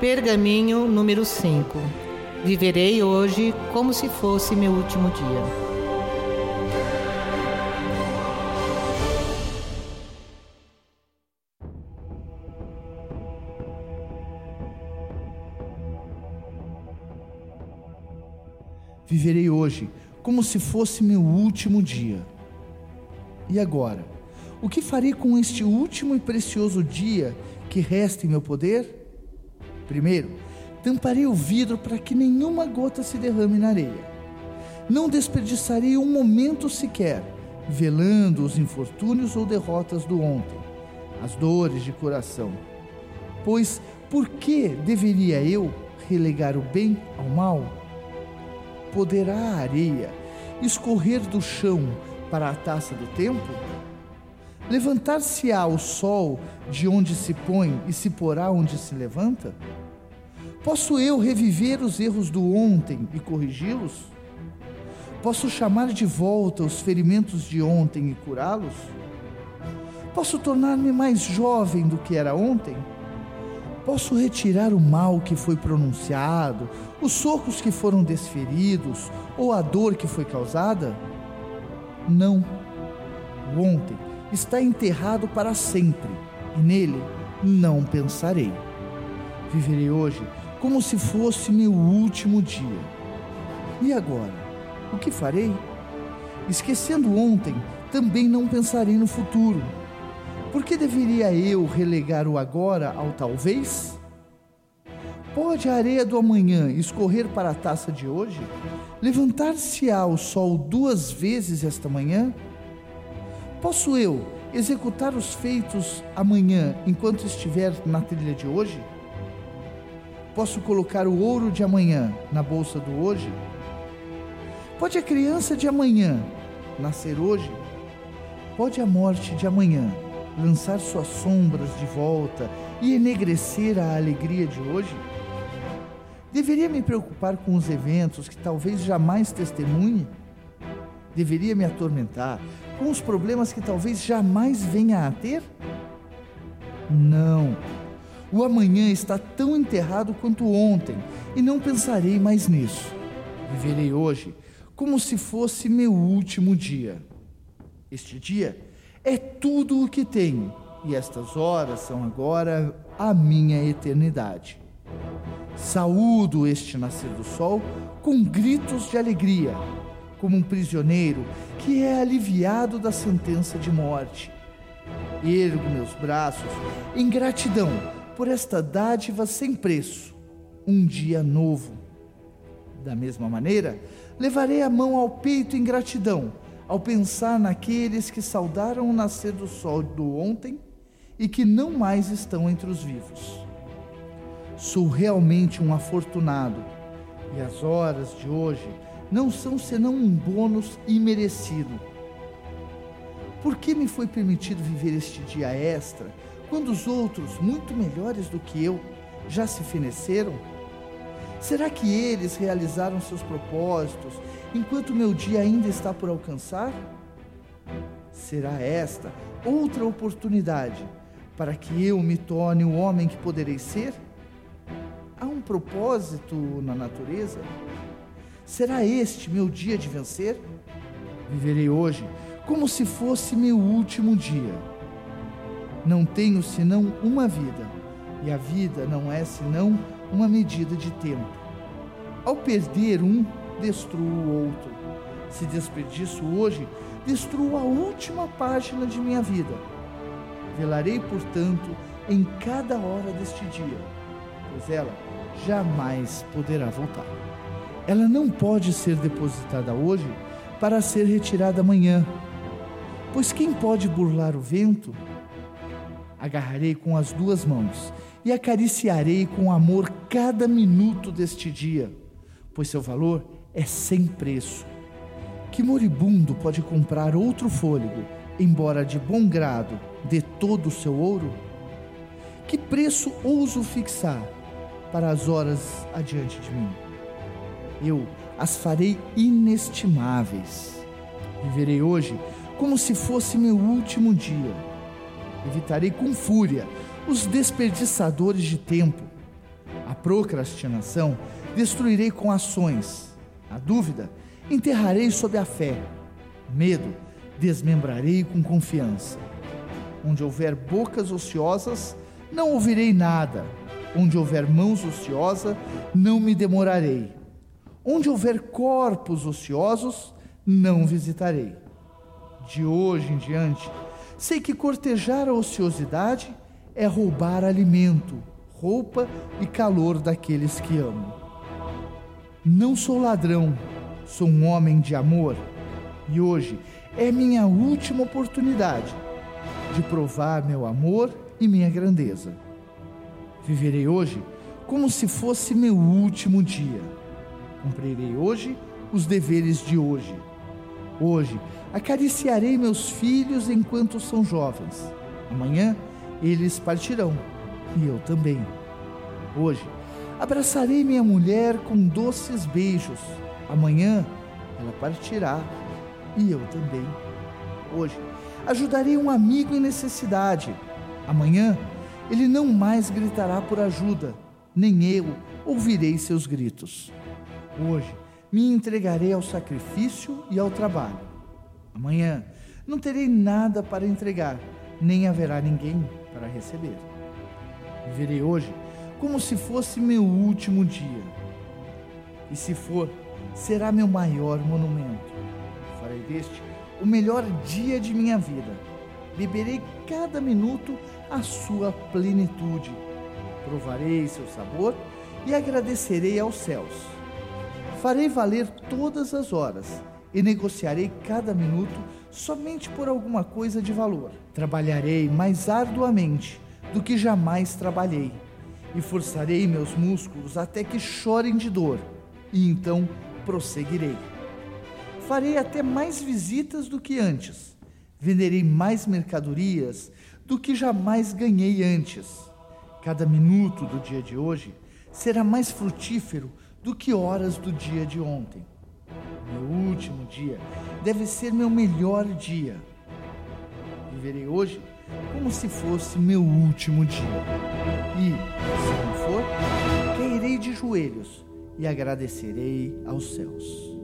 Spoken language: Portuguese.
Pergaminho número 5. Viverei hoje como se fosse meu último dia. Viverei hoje como se fosse meu último dia. E agora? O que farei com este último e precioso dia que resta em meu poder? Primeiro, tamparei o vidro para que nenhuma gota se derrame na areia. Não desperdiçarei um momento sequer, velando os infortúnios ou derrotas do ontem, as dores de coração. Pois por que deveria eu relegar o bem ao mal? Poderá a areia escorrer do chão para a taça do tempo? Levantar-se-á o sol de onde se põe e se porá onde se levanta? Posso eu reviver os erros do ontem e corrigi-los? Posso chamar de volta os ferimentos de ontem e curá-los? Posso tornar-me mais jovem do que era ontem? Posso retirar o mal que foi pronunciado, os socos que foram desferidos ou a dor que foi causada? Não. O ontem está enterrado para sempre e nele não pensarei. Viverei hoje como se fosse meu último dia. E agora? O que farei? Esquecendo ontem, também não pensarei no futuro. Por que deveria eu relegar o agora ao talvez? Pode a areia do amanhã escorrer para a taça de hoje? Levantar-se-á o sol duas vezes esta manhã? Posso eu executar os feitos amanhã enquanto estiver na trilha de hoje? Posso colocar o ouro de amanhã na bolsa do hoje? Pode a criança de amanhã nascer hoje? Pode a morte de amanhã lançar suas sombras de volta e enegrecer a alegria de hoje? Deveria me preocupar com os eventos que talvez jamais testemunhe? Deveria me atormentar com os problemas que talvez jamais venha a ter? Não o amanhã está tão enterrado quanto ontem e não pensarei mais nisso. Viverei hoje como se fosse meu último dia. Este dia é tudo o que tenho e estas horas são agora a minha eternidade. Saúdo este nascer do sol com gritos de alegria, como um prisioneiro que é aliviado da sentença de morte. Ergo meus braços em gratidão por esta dádiva sem preço, um dia novo. Da mesma maneira, levarei a mão ao peito em gratidão, ao pensar naqueles que saudaram o nascer do sol do ontem e que não mais estão entre os vivos. Sou realmente um afortunado, e as horas de hoje não são senão um bônus imerecido. Por que me foi permitido viver este dia extra quando os outros, muito melhores do que eu, já se feneceram? Será que eles realizaram seus propósitos enquanto meu dia ainda está por alcançar? Será esta outra oportunidade para que eu me torne o homem que poderei ser? Há um propósito na natureza? Será este meu dia de vencer? Viverei hoje como se fosse meu último dia não tenho senão uma vida, e a vida não é senão uma medida de tempo. Ao perder um, destruo o outro. Se desperdiço hoje, destruo a última página de minha vida. Velarei, portanto, em cada hora deste dia, pois ela jamais poderá voltar. Ela não pode ser depositada hoje para ser retirada amanhã, pois quem pode burlar o vento agarrarei com as duas mãos e acariciarei com amor cada minuto deste dia, pois seu valor é sem preço. Que moribundo pode comprar outro fôlego, embora de bom grado dê todo o seu ouro? Que preço ouso fixar para as horas adiante de mim? Eu as farei inestimáveis. Viverei hoje como se fosse meu último dia Evitarei com fúria os desperdiçadores de tempo. A procrastinação destruirei com ações. A dúvida enterrarei sob a fé. Medo desmembrarei com confiança. Onde houver bocas ociosas, não ouvirei nada. Onde houver mãos ociosas, não me demorarei. Onde houver corpos ociosos, não visitarei. De hoje em diante, sei que cortejar a ociosidade é roubar alimento, roupa e calor daqueles que amo. Não sou ladrão, sou um homem de amor, e hoje é minha última oportunidade de provar meu amor e minha grandeza. Viverei hoje como se fosse meu último dia. Cumprirei hoje os deveres de hoje. Hoje acariciarei meus filhos enquanto são jovens. Amanhã eles partirão e eu também. Hoje abraçarei minha mulher com doces beijos. Amanhã ela partirá e eu também. Hoje ajudarei um amigo em necessidade. Amanhã ele não mais gritará por ajuda, nem eu ouvirei seus gritos. Hoje me entregarei ao sacrifício e ao trabalho. Amanhã não terei nada para entregar, nem haverá ninguém para receber. Viverei hoje como se fosse meu último dia. E se for, será meu maior monumento. Farei deste o melhor dia de minha vida. Beberei cada minuto a sua plenitude. Provarei seu sabor e agradecerei aos céus. Farei valer todas as horas e negociarei cada minuto somente por alguma coisa de valor. Trabalharei mais arduamente do que jamais trabalhei e forçarei meus músculos até que chorem de dor, e então prosseguirei. Farei até mais visitas do que antes, venderei mais mercadorias do que jamais ganhei antes. Cada minuto do dia de hoje será mais frutífero do que horas do dia de ontem. Meu último dia deve ser meu melhor dia. Viverei hoje como se fosse meu último dia. E, se não for, cairei de joelhos e agradecerei aos céus.